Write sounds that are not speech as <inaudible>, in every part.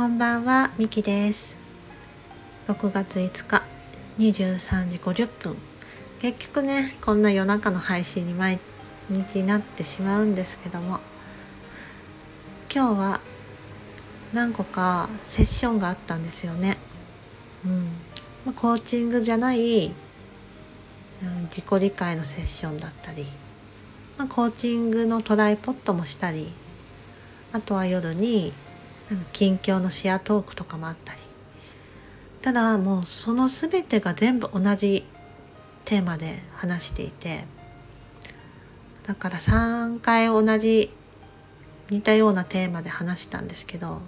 こんばんは、みきです。6月5日、23時50分。結局ね、こんな夜中の配信に毎日なってしまうんですけども、今日は何個かセッションがあったんですよね。うん。ま、コーチングじゃない、うん自己理解のセッションだったり、ま、コーチングのトライポットもしたり、あとは夜に近況のシェアトークとかもあったり。ただもうその全てが全部同じテーマで話していて。だから3回同じ似たようなテーマで話したんですけど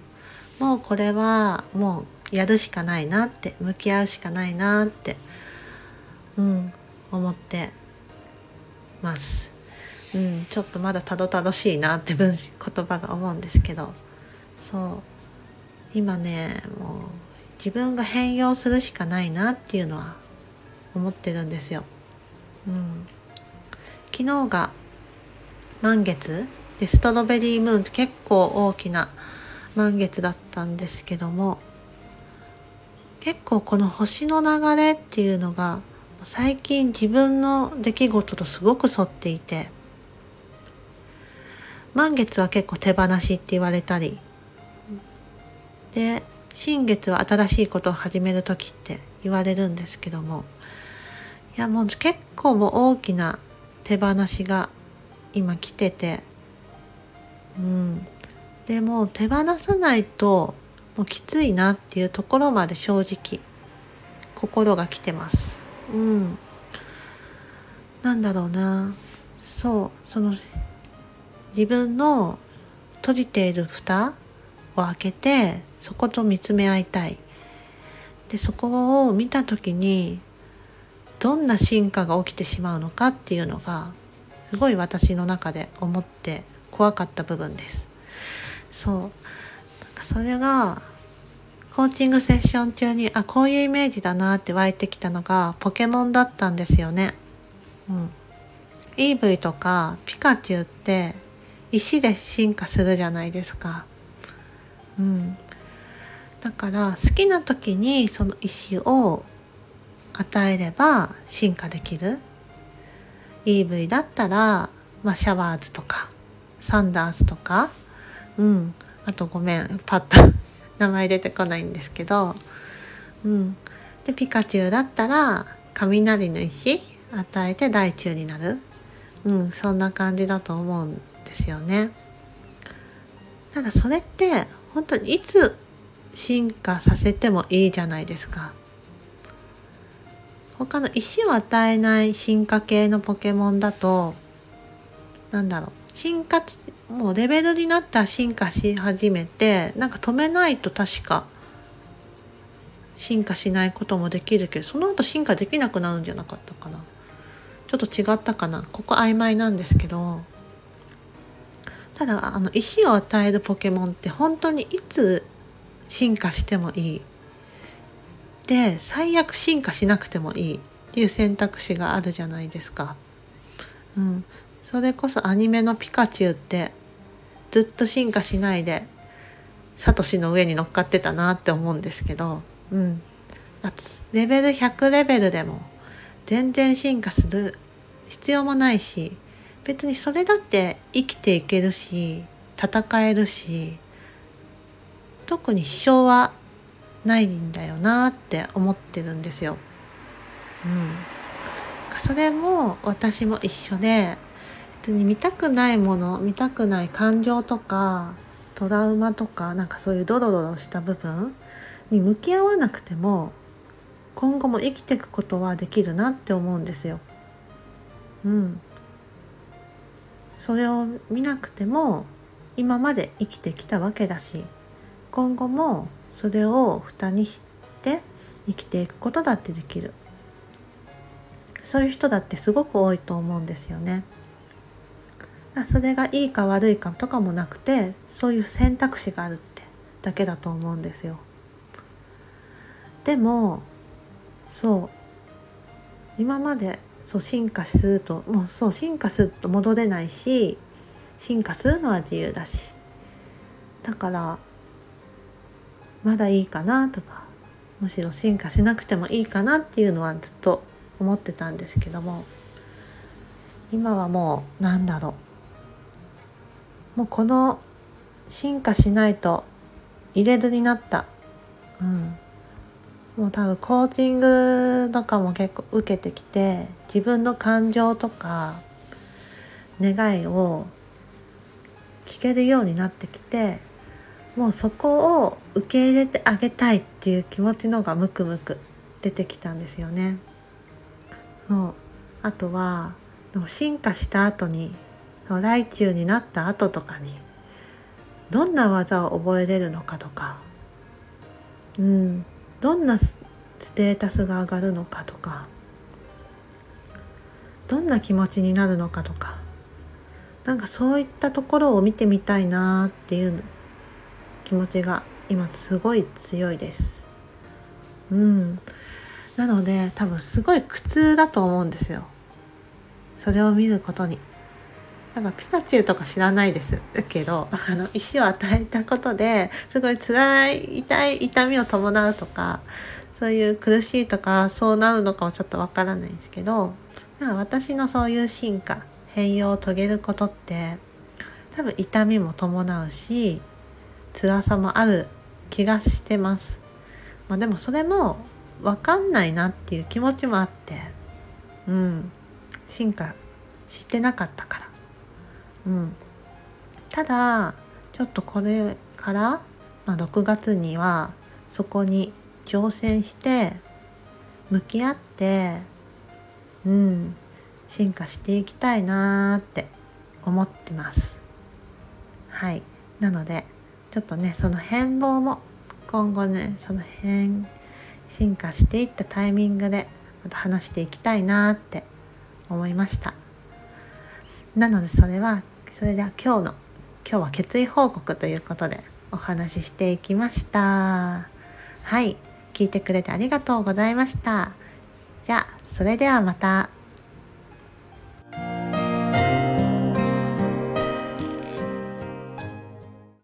もうこれはもうやるしかないなって向き合うしかないなってうん思ってます。うん、ちょっとまだたどたどしいなって文言葉が思うんですけど。そう今ねもう自分が変容するしかないなっていうのは思ってるんですよ。うん、昨日が満月でストロベリームーンって結構大きな満月だったんですけども結構この星の流れっていうのが最近自分の出来事とすごく沿っていて満月は結構手放しって言われたりで新月は新しいことを始める時って言われるんですけどもいやもう結構も大きな手放しが今来ててうん。でも手放さないともうきついなっていうところまで正直心が来てます。うん。なんだろうな。そう。その自分の閉じている蓋を開けてそこと見つめ合いたい。でそこを見た時にどんな進化が起きてしまうのかっていうのがすごい私の中で思って怖かった部分です。そう。なんかそれがコーチングセッション中にあこういうイメージだなって湧いてきたのがポケモンだったんですよね。うん。EV とかピカチュウって石で進化するじゃないですか。うん。だから好きな時にその石を与えれば進化できる。EV だったら、まあ、シャワーズとかサンダースとか、うん。あとごめん、パッと <laughs> 名前出てこないんですけど、うん。で、ピカチュウだったら雷の石与えて大中になる。うん、そんな感じだと思うんですよね。ただそれって本当にいつ進化させてもいいじゃないですか。他の石を与えない進化系のポケモンだとなんだろう進化もうレベルになったら進化し始めてなんか止めないと確か進化しないこともできるけどその後進化できなくなるんじゃなかったかな。ちょっと違ったかなここ曖昧なんですけどただあの石を与えるポケモンって本当にいつ進化してもいい。で最悪進化しなくてもいいっていう選択肢があるじゃないですか。うん、それこそアニメのピカチュウってずっと進化しないでサトシの上に乗っかってたなって思うんですけど、うん、レベル100レベルでも全然進化する必要もないし別にそれだって生きていけるし戦えるし特に支障はないんだよなって思ってるんですよ。うん、それも私も一緒で別に見たくないもの見たくない感情とかトラウマとかなんかそういうドロドロした部分に向き合わなくても今後も生きていくことはできるなって思うんですよ。うん。それを見なくても今まで生きてきたわけだし今後もそれを蓋にして生きていくことだってできる。そういう人だってすごく多いと思うんですよね。それがいいか悪いかとかもなくてそういう選択肢があるってだけだと思うんですよ。でもそう今までそう進化するともうそう進化すると戻れないし進化するのは自由だし。だからまだいいかなとかむしろ進化しなくてもいいかなっていうのはずっと思ってたんですけども今はもうなんだろう。もうこの進化しないと入れずになった、うん、もう多分コーチングとかも結構受けてきて自分の感情とか願いを聞けるようになってきてもうそこを受け入れてあげたいっていう気持ちのがムクムク出てきたんですよね。そう。あとは進化した後に来中になった後とかにどんな技を覚えれるのかとか、うん、どんなステータスが上がるのかとかどんな気持ちになるのかとかなんかそういったところを見てみたいなっていう気持ちが今すごい強いです。うん。なので多分すごい苦痛だと思うんですよ。それを見ることに。なんかピカチュウとか知らないです。けど、あの、石を与えたことで、すごい辛い、痛い、痛みを伴うとか、そういう苦しいとか、そうなるのかもちょっとわからないんですけど、なんか私のそういう進化、変容を遂げることって、多分痛みも伴うし、辛さもある気がしてます。まあ、でもそれも分かんないなっていう気持ちもあってうん進化してなかったからうん。ただちょっとこれから、まあ、6月にはそこに挑戦して向き合ってうん。進化していきたいなーって思ってます。はい。なのでちょっとねその変貌も今後ねその変進化していったタイミングでまた話していきたいなって思いました。なのでそれはそれでは今日の今日は決意報告ということでお話ししていきましたはい聞いてくれてありがとうございましたじゃあそれではまた。